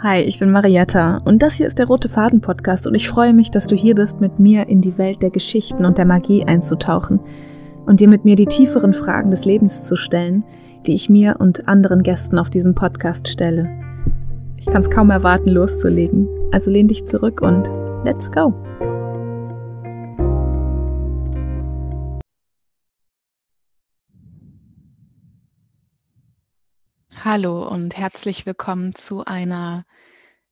Hi, ich bin Marietta und das hier ist der Rote Faden Podcast und ich freue mich, dass du hier bist, mit mir in die Welt der Geschichten und der Magie einzutauchen und dir mit mir die tieferen Fragen des Lebens zu stellen, die ich mir und anderen Gästen auf diesem Podcast stelle. Ich kann es kaum erwarten, loszulegen. Also lehn dich zurück und let's go! Hallo und herzlich willkommen zu einer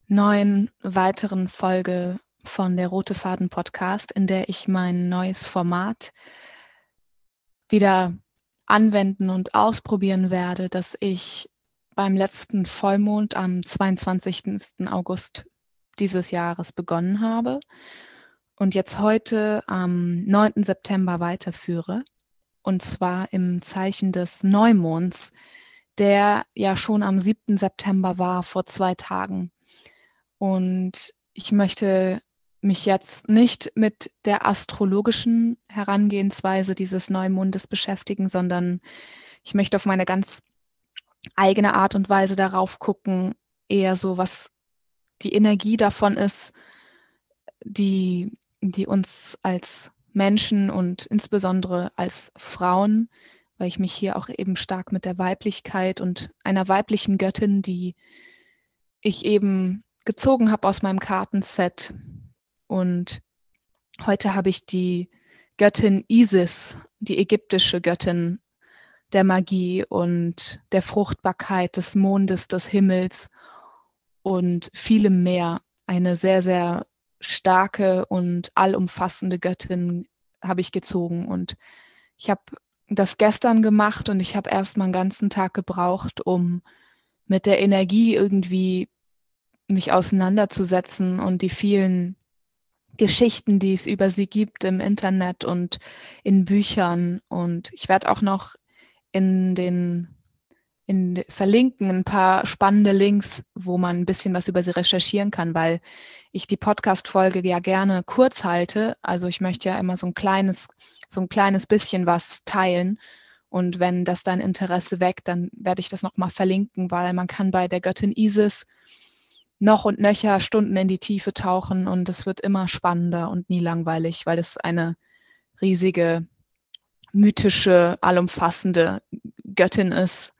neuen weiteren Folge von der Rote Faden Podcast, in der ich mein neues Format wieder anwenden und ausprobieren werde, das ich beim letzten Vollmond am 22. August dieses Jahres begonnen habe und jetzt heute am 9. September weiterführe. Und zwar im Zeichen des Neumonds, der ja schon am 7. September war, vor zwei Tagen. Und ich möchte mich jetzt nicht mit der astrologischen Herangehensweise dieses Neumondes beschäftigen, sondern ich möchte auf meine ganz eigene Art und Weise darauf gucken, eher so, was die Energie davon ist, die, die uns als Menschen und insbesondere als Frauen weil ich mich hier auch eben stark mit der Weiblichkeit und einer weiblichen Göttin, die ich eben gezogen habe aus meinem Kartenset. Und heute habe ich die Göttin Isis, die ägyptische Göttin der Magie und der Fruchtbarkeit, des Mondes, des Himmels und vielem mehr. Eine sehr, sehr starke und allumfassende Göttin habe ich gezogen. Und ich habe das gestern gemacht und ich habe erst mal einen ganzen Tag gebraucht, um mit der Energie irgendwie mich auseinanderzusetzen und die vielen Geschichten, die es über sie gibt im Internet und in Büchern. Und ich werde auch noch in den in verlinken ein paar spannende Links, wo man ein bisschen was über sie recherchieren kann, weil ich die Podcast-Folge ja gerne kurz halte. Also ich möchte ja immer so ein kleines, so ein kleines bisschen was teilen. Und wenn das dein Interesse weckt, dann werde ich das nochmal verlinken, weil man kann bei der Göttin Isis noch und nöcher Stunden in die Tiefe tauchen und es wird immer spannender und nie langweilig, weil es eine riesige, mythische, allumfassende Göttin ist,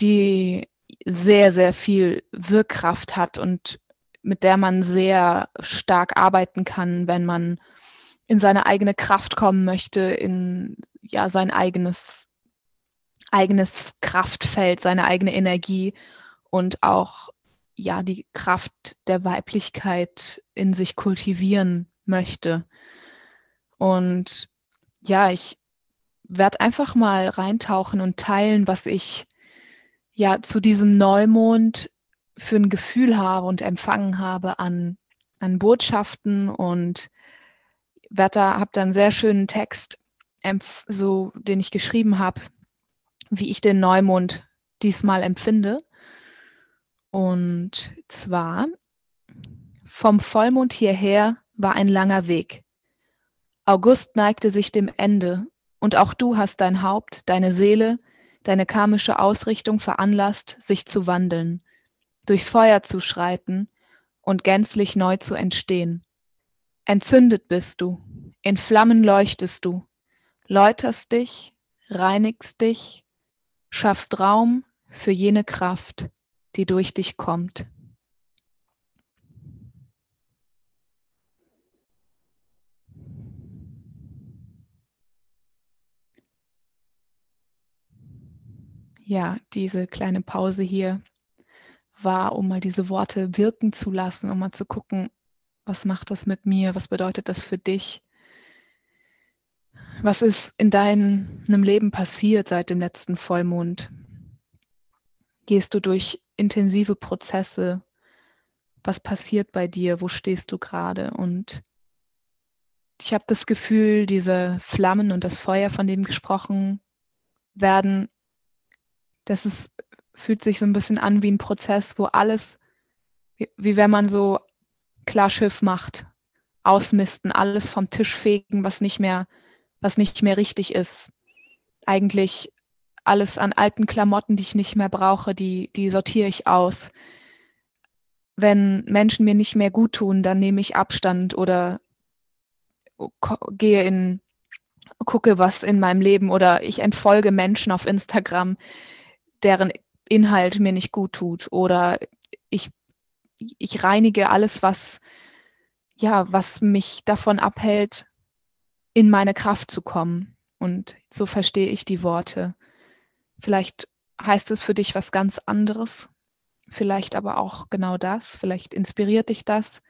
die sehr, sehr viel Wirkkraft hat und mit der man sehr stark arbeiten kann, wenn man in seine eigene Kraft kommen möchte, in ja sein eigenes eigenes Kraftfeld, seine eigene Energie und auch ja die Kraft der Weiblichkeit in sich kultivieren möchte. Und ja, ich werde einfach mal reintauchen und teilen, was ich ja zu diesem Neumond für ein Gefühl habe und empfangen habe an, an Botschaften und da, habe da einen sehr schönen Text, so den ich geschrieben habe, wie ich den Neumond diesmal empfinde. Und zwar vom Vollmond hierher war ein langer Weg. August neigte sich dem Ende, und auch du hast dein Haupt, deine Seele, deine karmische Ausrichtung veranlasst, sich zu wandeln, durchs Feuer zu schreiten und gänzlich neu zu entstehen. Entzündet bist du, in Flammen leuchtest du, läuterst dich, reinigst dich, schaffst Raum für jene Kraft, die durch dich kommt. Ja, diese kleine Pause hier war, um mal diese Worte wirken zu lassen, um mal zu gucken, was macht das mit mir, was bedeutet das für dich, was ist in deinem Leben passiert seit dem letzten Vollmond. Gehst du durch intensive Prozesse? Was passiert bei dir? Wo stehst du gerade? Und ich habe das Gefühl, diese Flammen und das Feuer, von dem gesprochen werden, das ist, fühlt sich so ein bisschen an wie ein Prozess, wo alles, wie, wie wenn man so Klarschiff macht, ausmisten, alles vom Tisch fegen, was nicht mehr, was nicht mehr richtig ist. Eigentlich alles an alten Klamotten, die ich nicht mehr brauche, die, die sortiere ich aus. wenn Menschen mir nicht mehr gut tun, dann nehme ich Abstand oder gehe in, gucke was in meinem Leben oder ich entfolge Menschen auf Instagram, deren Inhalt mir nicht gut tut oder ich, ich reinige alles, was, ja, was mich davon abhält, in meine Kraft zu kommen. Und so verstehe ich die Worte. Vielleicht heißt es für dich was ganz anderes vielleicht aber auch genau das, vielleicht inspiriert dich das,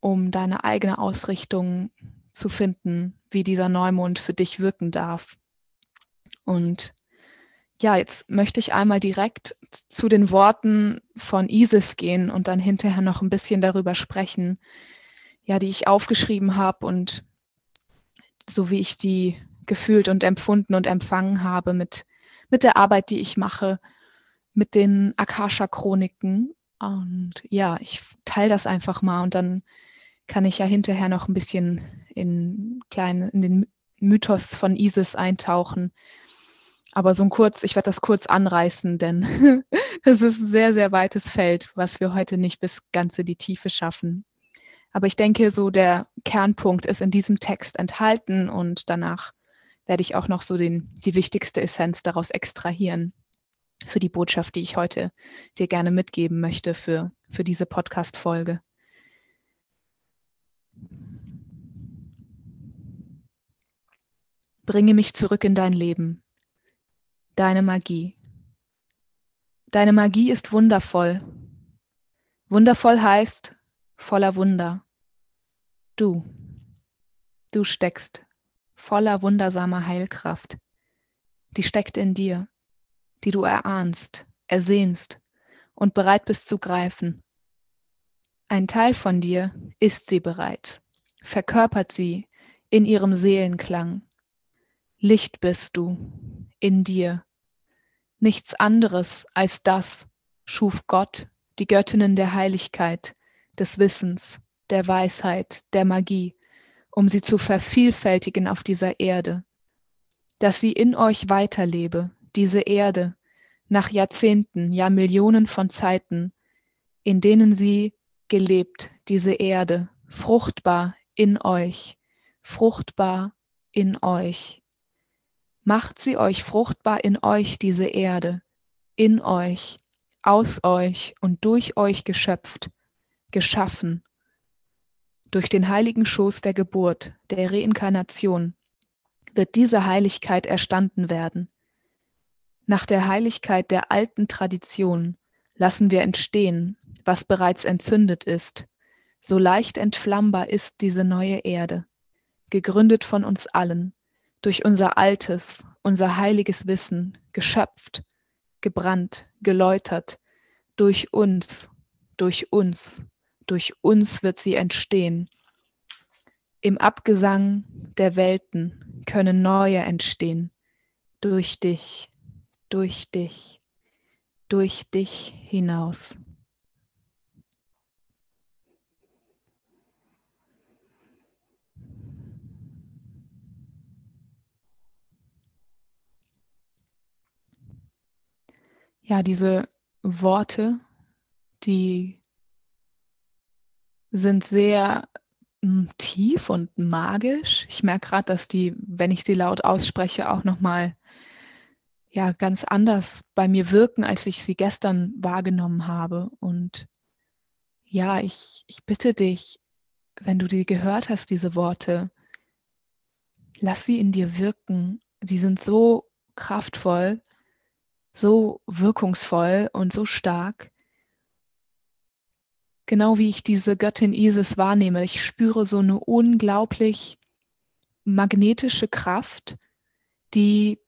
um deine eigene Ausrichtung zu finden, wie dieser Neumond für dich wirken darf. Und ja, jetzt möchte ich einmal direkt zu den Worten von Isis gehen und dann hinterher noch ein bisschen darüber sprechen, ja, die ich aufgeschrieben habe und so wie ich die gefühlt und empfunden und empfangen habe mit, mit der Arbeit, die ich mache mit den Akasha-Chroniken. Und ja, ich teile das einfach mal und dann kann ich ja hinterher noch ein bisschen in, kleine, in den Mythos von Isis eintauchen. Aber so ein kurz, ich werde das kurz anreißen, denn es ist ein sehr, sehr weites Feld, was wir heute nicht bis ganz in die Tiefe schaffen. Aber ich denke, so der Kernpunkt ist in diesem Text enthalten und danach werde ich auch noch so den, die wichtigste Essenz daraus extrahieren für die Botschaft, die ich heute dir gerne mitgeben möchte für, für diese Podcast-Folge. Bringe mich zurück in dein Leben, deine Magie. Deine Magie ist wundervoll. Wundervoll heißt voller Wunder. Du, du steckst voller wundersamer Heilkraft. Die steckt in dir die du erahnst, ersehnst und bereit bist zu greifen. Ein Teil von dir ist sie bereits, verkörpert sie in ihrem Seelenklang. Licht bist du in dir. Nichts anderes als das schuf Gott, die Göttinnen der Heiligkeit, des Wissens, der Weisheit, der Magie, um sie zu vervielfältigen auf dieser Erde, dass sie in euch weiterlebe, diese Erde, nach Jahrzehnten, ja Millionen von Zeiten, in denen sie gelebt, diese Erde, fruchtbar in euch, fruchtbar in euch. Macht sie euch fruchtbar in euch, diese Erde, in euch, aus euch und durch euch geschöpft, geschaffen, durch den heiligen Schoß der Geburt, der Reinkarnation, wird diese Heiligkeit erstanden werden. Nach der Heiligkeit der alten Tradition lassen wir entstehen, was bereits entzündet ist. So leicht entflammbar ist diese neue Erde, gegründet von uns allen, durch unser altes, unser heiliges Wissen, geschöpft, gebrannt, geläutert, durch uns, durch uns, durch uns wird sie entstehen. Im Abgesang der Welten können neue entstehen, durch dich durch dich, durch dich hinaus. Ja, diese Worte, die sind sehr hm, tief und magisch. Ich merke gerade, dass die, wenn ich sie laut ausspreche, auch noch mal ja ganz anders bei mir wirken, als ich sie gestern wahrgenommen habe. Und ja, ich, ich bitte dich, wenn du die gehört hast, diese Worte, lass sie in dir wirken. Sie sind so kraftvoll, so wirkungsvoll und so stark. Genau wie ich diese Göttin Isis wahrnehme. Ich spüre so eine unglaublich magnetische Kraft, die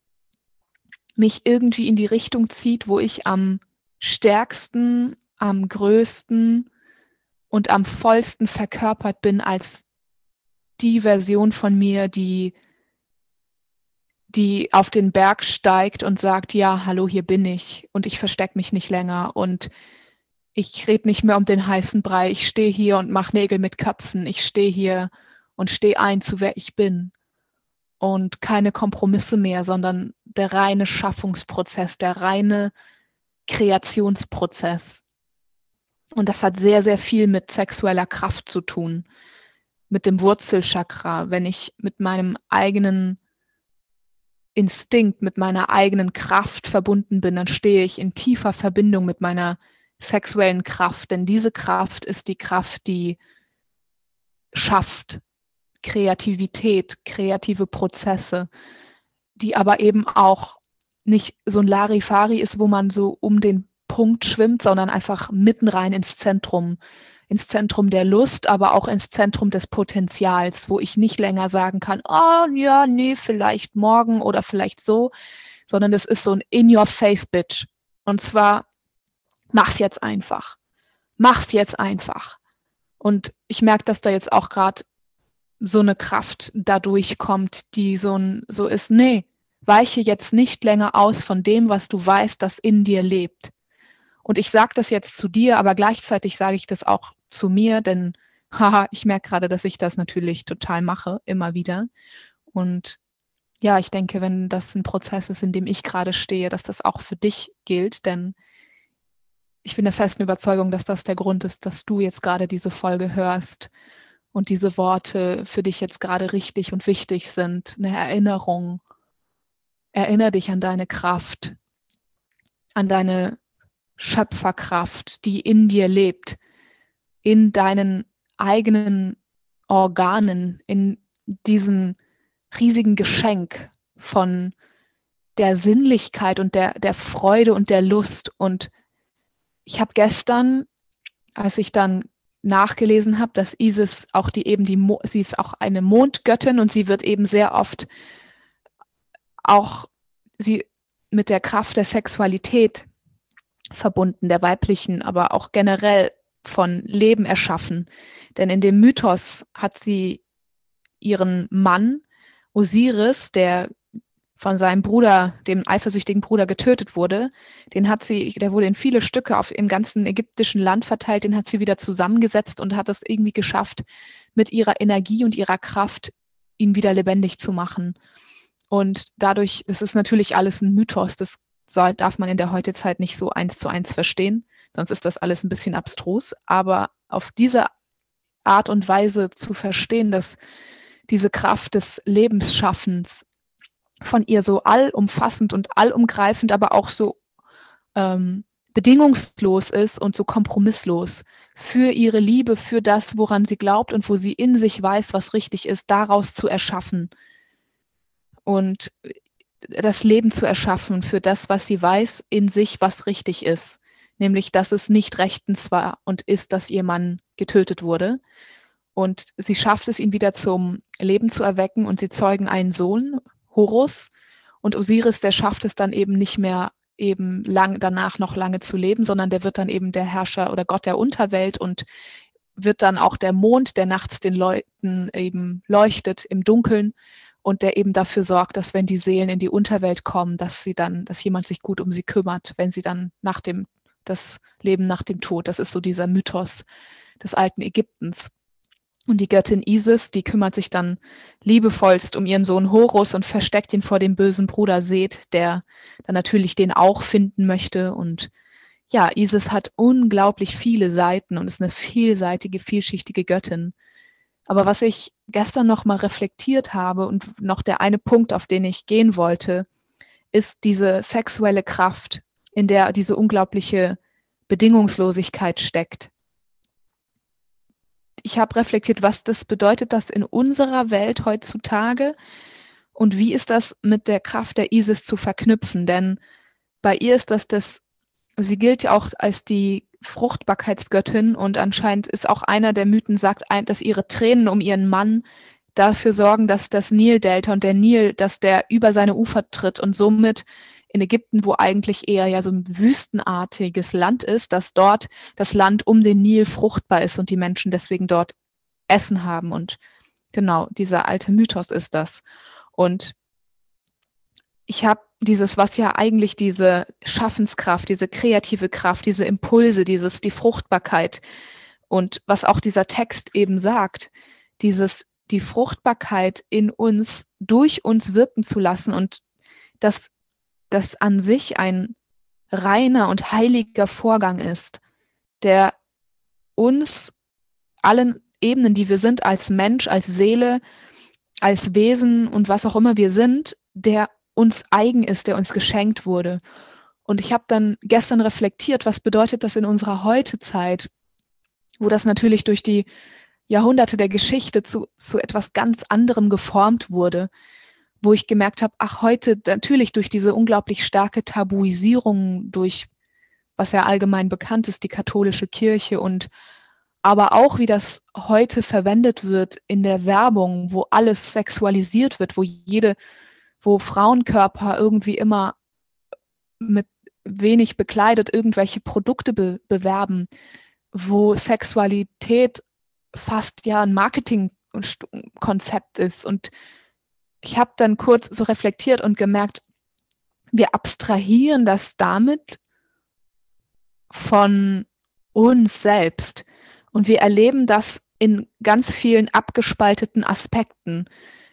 mich irgendwie in die Richtung zieht, wo ich am stärksten, am größten und am vollsten verkörpert bin als die Version von mir, die, die auf den Berg steigt und sagt, ja, hallo, hier bin ich und ich verstecke mich nicht länger und ich rede nicht mehr um den heißen Brei, ich stehe hier und mache Nägel mit Köpfen, ich stehe hier und stehe ein zu wer ich bin und keine Kompromisse mehr, sondern der reine Schaffungsprozess, der reine Kreationsprozess. Und das hat sehr, sehr viel mit sexueller Kraft zu tun, mit dem Wurzelchakra. Wenn ich mit meinem eigenen Instinkt, mit meiner eigenen Kraft verbunden bin, dann stehe ich in tiefer Verbindung mit meiner sexuellen Kraft. Denn diese Kraft ist die Kraft, die schafft, Kreativität, kreative Prozesse, die aber eben auch nicht so ein Larifari ist, wo man so um den Punkt schwimmt, sondern einfach mitten rein ins Zentrum, ins Zentrum der Lust, aber auch ins Zentrum des Potenzials, wo ich nicht länger sagen kann, oh ja, nee, vielleicht morgen oder vielleicht so, sondern das ist so ein In-Your-Face-Bitch. Und zwar, mach's jetzt einfach. Mach's jetzt einfach. Und ich merke, dass da jetzt auch gerade so eine Kraft dadurch kommt, die so, ein, so ist, nee, weiche jetzt nicht länger aus von dem, was du weißt, das in dir lebt. Und ich sage das jetzt zu dir, aber gleichzeitig sage ich das auch zu mir, denn haha, ich merke gerade, dass ich das natürlich total mache, immer wieder. Und ja, ich denke, wenn das ein Prozess ist, in dem ich gerade stehe, dass das auch für dich gilt, denn ich bin der festen Überzeugung, dass das der Grund ist, dass du jetzt gerade diese Folge hörst und diese Worte für dich jetzt gerade richtig und wichtig sind, eine Erinnerung. Erinner dich an deine Kraft, an deine Schöpferkraft, die in dir lebt, in deinen eigenen Organen, in diesem riesigen Geschenk von der Sinnlichkeit und der, der Freude und der Lust. Und ich habe gestern, als ich dann nachgelesen habe, dass Isis auch die eben die, sie ist auch eine Mondgöttin und sie wird eben sehr oft auch sie mit der Kraft der Sexualität verbunden, der weiblichen, aber auch generell von Leben erschaffen. Denn in dem Mythos hat sie ihren Mann Osiris, der von seinem Bruder, dem eifersüchtigen Bruder, getötet wurde. Den hat sie, der wurde in viele Stücke auf im ganzen ägyptischen Land verteilt, den hat sie wieder zusammengesetzt und hat es irgendwie geschafft, mit ihrer Energie und ihrer Kraft ihn wieder lebendig zu machen. Und dadurch, das ist natürlich alles ein Mythos, das soll, darf man in der Heutezeit nicht so eins zu eins verstehen, sonst ist das alles ein bisschen abstrus. Aber auf diese Art und Weise zu verstehen, dass diese Kraft des Lebensschaffens von ihr so allumfassend und allumgreifend, aber auch so ähm, bedingungslos ist und so kompromisslos für ihre Liebe, für das, woran sie glaubt und wo sie in sich weiß, was richtig ist, daraus zu erschaffen und das Leben zu erschaffen für das, was sie weiß in sich, was richtig ist, nämlich dass es nicht rechtens war und ist, dass ihr Mann getötet wurde. Und sie schafft es, ihn wieder zum Leben zu erwecken und sie zeugen einen Sohn, Horus. Und Osiris, der schafft es dann eben nicht mehr eben lang danach noch lange zu leben, sondern der wird dann eben der Herrscher oder Gott der Unterwelt und wird dann auch der Mond, der nachts den Leuten eben leuchtet im Dunkeln und der eben dafür sorgt, dass wenn die Seelen in die Unterwelt kommen, dass sie dann, dass jemand sich gut um sie kümmert, wenn sie dann nach dem, das Leben nach dem Tod, das ist so dieser Mythos des alten Ägyptens. Und die Göttin Isis, die kümmert sich dann liebevollst um ihren Sohn Horus und versteckt ihn vor dem bösen Bruder Seth, der dann natürlich den auch finden möchte. Und ja, Isis hat unglaublich viele Seiten und ist eine vielseitige, vielschichtige Göttin. Aber was ich gestern noch mal reflektiert habe und noch der eine Punkt, auf den ich gehen wollte, ist diese sexuelle Kraft, in der diese unglaubliche Bedingungslosigkeit steckt ich habe reflektiert, was das bedeutet, das in unserer Welt heutzutage und wie ist das mit der Kraft der ISIS zu verknüpfen? Denn bei ihr ist das das, sie gilt ja auch als die Fruchtbarkeitsgöttin und anscheinend ist auch einer der Mythen sagt, dass ihre Tränen um ihren Mann dafür sorgen, dass das Nildelta und der Nil, dass der über seine Ufer tritt und somit in Ägypten, wo eigentlich eher ja so ein wüstenartiges Land ist, dass dort das Land um den Nil fruchtbar ist und die Menschen deswegen dort Essen haben. Und genau, dieser alte Mythos ist das. Und ich habe dieses, was ja eigentlich diese Schaffenskraft, diese kreative Kraft, diese Impulse, dieses, die Fruchtbarkeit und was auch dieser Text eben sagt, dieses, die Fruchtbarkeit in uns, durch uns wirken zu lassen und das das an sich ein reiner und heiliger Vorgang ist, der uns allen Ebenen, die wir sind, als Mensch, als Seele, als Wesen und was auch immer wir sind, der uns eigen ist, der uns geschenkt wurde. Und ich habe dann gestern reflektiert, was bedeutet das in unserer Heutezeit, wo das natürlich durch die Jahrhunderte der Geschichte zu, zu etwas ganz anderem geformt wurde, wo ich gemerkt habe, ach, heute natürlich durch diese unglaublich starke Tabuisierung, durch was ja allgemein bekannt ist, die katholische Kirche und aber auch wie das heute verwendet wird in der Werbung, wo alles sexualisiert wird, wo jede, wo Frauenkörper irgendwie immer mit wenig bekleidet irgendwelche Produkte be bewerben, wo Sexualität fast ja ein Marketingkonzept ist. Und ich habe dann kurz so reflektiert und gemerkt, wir abstrahieren das damit von uns selbst. Und wir erleben das in ganz vielen abgespalteten Aspekten.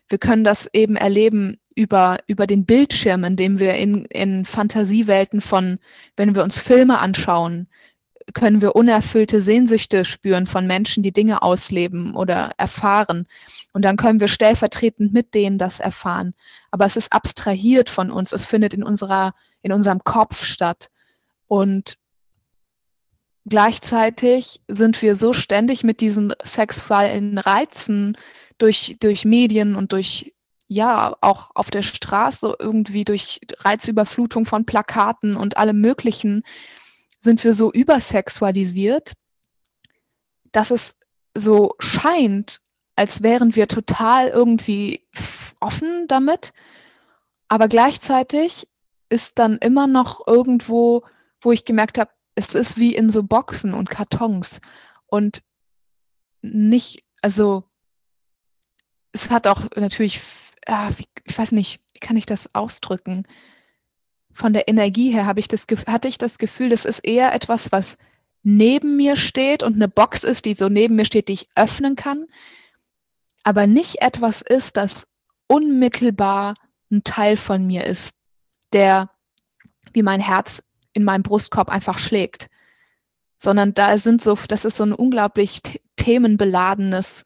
Wir können das eben erleben über, über den Bildschirm, in dem wir in, in Fantasiewelten von, wenn wir uns Filme anschauen, können wir unerfüllte Sehnsüchte spüren von Menschen, die Dinge ausleben oder erfahren. Und dann können wir stellvertretend mit denen das erfahren. Aber es ist abstrahiert von uns. Es findet in unserer, in unserem Kopf statt. Und gleichzeitig sind wir so ständig mit diesen sexuellen Reizen durch, durch Medien und durch, ja, auch auf der Straße irgendwie durch Reizüberflutung von Plakaten und allem Möglichen, sind wir so übersexualisiert, dass es so scheint, als wären wir total irgendwie offen damit, aber gleichzeitig ist dann immer noch irgendwo, wo ich gemerkt habe, es ist wie in so Boxen und Kartons und nicht, also es hat auch natürlich, ah, ich weiß nicht, wie kann ich das ausdrücken? Von der Energie her ich das, hatte ich das Gefühl, das ist eher etwas, was neben mir steht und eine Box ist, die so neben mir steht, die ich öffnen kann, aber nicht etwas ist, das unmittelbar ein Teil von mir ist, der wie mein Herz in meinem Brustkorb einfach schlägt, sondern da sind so, das ist so ein unglaublich themenbeladenes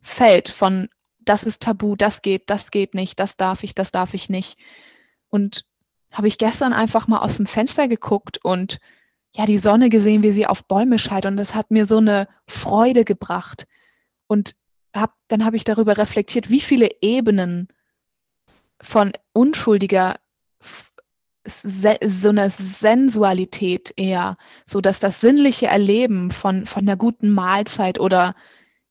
Feld von, das ist tabu, das geht, das geht nicht, das darf ich, das darf ich nicht. Und habe ich gestern einfach mal aus dem Fenster geguckt und ja, die Sonne gesehen, wie sie auf Bäume scheint und das hat mir so eine Freude gebracht. Und hab, dann habe ich darüber reflektiert, wie viele Ebenen von unschuldiger so eine Sensualität eher, so dass das sinnliche Erleben von, von einer guten Mahlzeit oder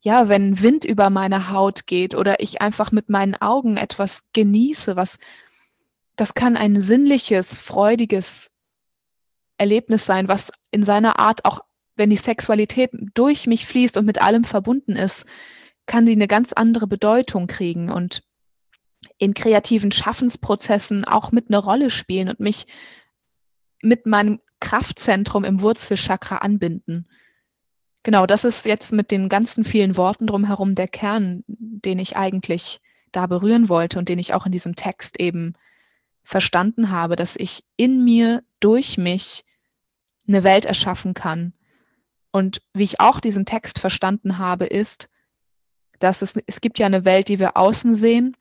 ja, wenn Wind über meine Haut geht oder ich einfach mit meinen Augen etwas genieße, was, das kann ein sinnliches, freudiges Erlebnis sein, was in seiner Art auch, wenn die Sexualität durch mich fließt und mit allem verbunden ist, kann sie eine ganz andere Bedeutung kriegen und in kreativen Schaffensprozessen auch mit eine Rolle spielen und mich mit meinem Kraftzentrum im Wurzelchakra anbinden. Genau, das ist jetzt mit den ganzen vielen Worten drumherum der Kern, den ich eigentlich da berühren wollte und den ich auch in diesem Text eben verstanden habe, dass ich in mir durch mich eine Welt erschaffen kann. Und wie ich auch diesen Text verstanden habe, ist, dass es, es gibt ja eine Welt, die wir außen sehen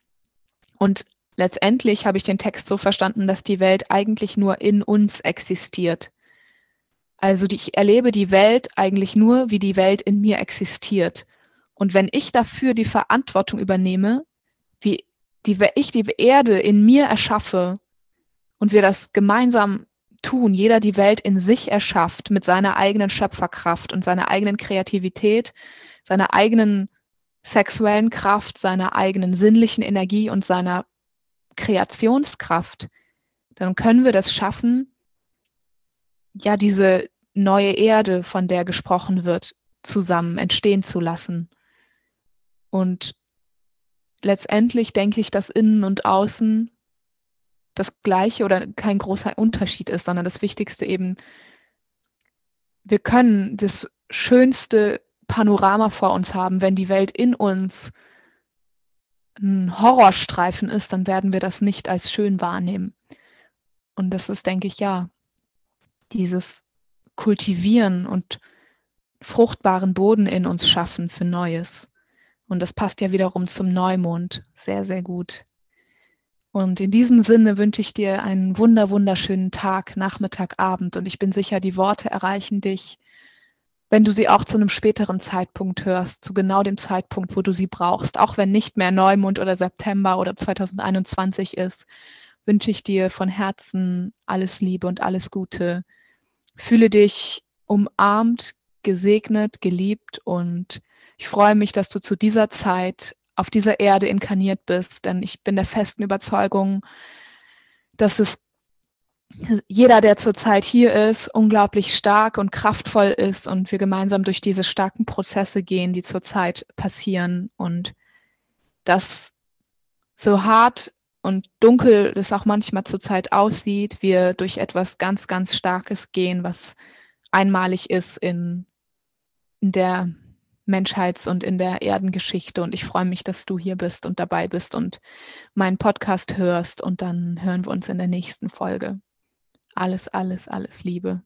und letztendlich habe ich den Text so verstanden, dass die Welt eigentlich nur in uns existiert. Also die, ich erlebe die Welt eigentlich nur, wie die Welt in mir existiert. Und wenn ich dafür die Verantwortung übernehme, wie die, ich die Erde in mir erschaffe und wir das gemeinsam tun, jeder die Welt in sich erschafft mit seiner eigenen Schöpferkraft und seiner eigenen Kreativität, seiner eigenen sexuellen Kraft, seiner eigenen sinnlichen Energie und seiner Kreationskraft, dann können wir das schaffen, ja, diese neue Erde, von der gesprochen wird, zusammen entstehen zu lassen. Und letztendlich denke ich, dass innen und außen das gleiche oder kein großer Unterschied ist, sondern das Wichtigste eben, wir können das schönste Panorama vor uns haben, wenn die Welt in uns ein Horrorstreifen ist, dann werden wir das nicht als schön wahrnehmen. Und das ist, denke ich, ja, dieses Kultivieren und fruchtbaren Boden in uns schaffen für Neues. Und das passt ja wiederum zum Neumond sehr, sehr gut. Und in diesem Sinne wünsche ich dir einen wunder, wunderschönen Tag, Nachmittag, Abend. Und ich bin sicher, die Worte erreichen dich, wenn du sie auch zu einem späteren Zeitpunkt hörst, zu genau dem Zeitpunkt, wo du sie brauchst. Auch wenn nicht mehr Neumond oder September oder 2021 ist, wünsche ich dir von Herzen alles Liebe und alles Gute. Fühle dich umarmt, gesegnet, geliebt und ich freue mich, dass du zu dieser Zeit auf dieser Erde inkarniert bist, denn ich bin der festen Überzeugung, dass es jeder, der zurzeit hier ist, unglaublich stark und kraftvoll ist und wir gemeinsam durch diese starken Prozesse gehen, die zurzeit passieren und das so hart und dunkel es auch manchmal zurzeit aussieht, wir durch etwas ganz, ganz Starkes gehen, was einmalig ist in, in der Menschheits- und in der Erdengeschichte. Und ich freue mich, dass du hier bist und dabei bist und meinen Podcast hörst. Und dann hören wir uns in der nächsten Folge. Alles, alles, alles Liebe.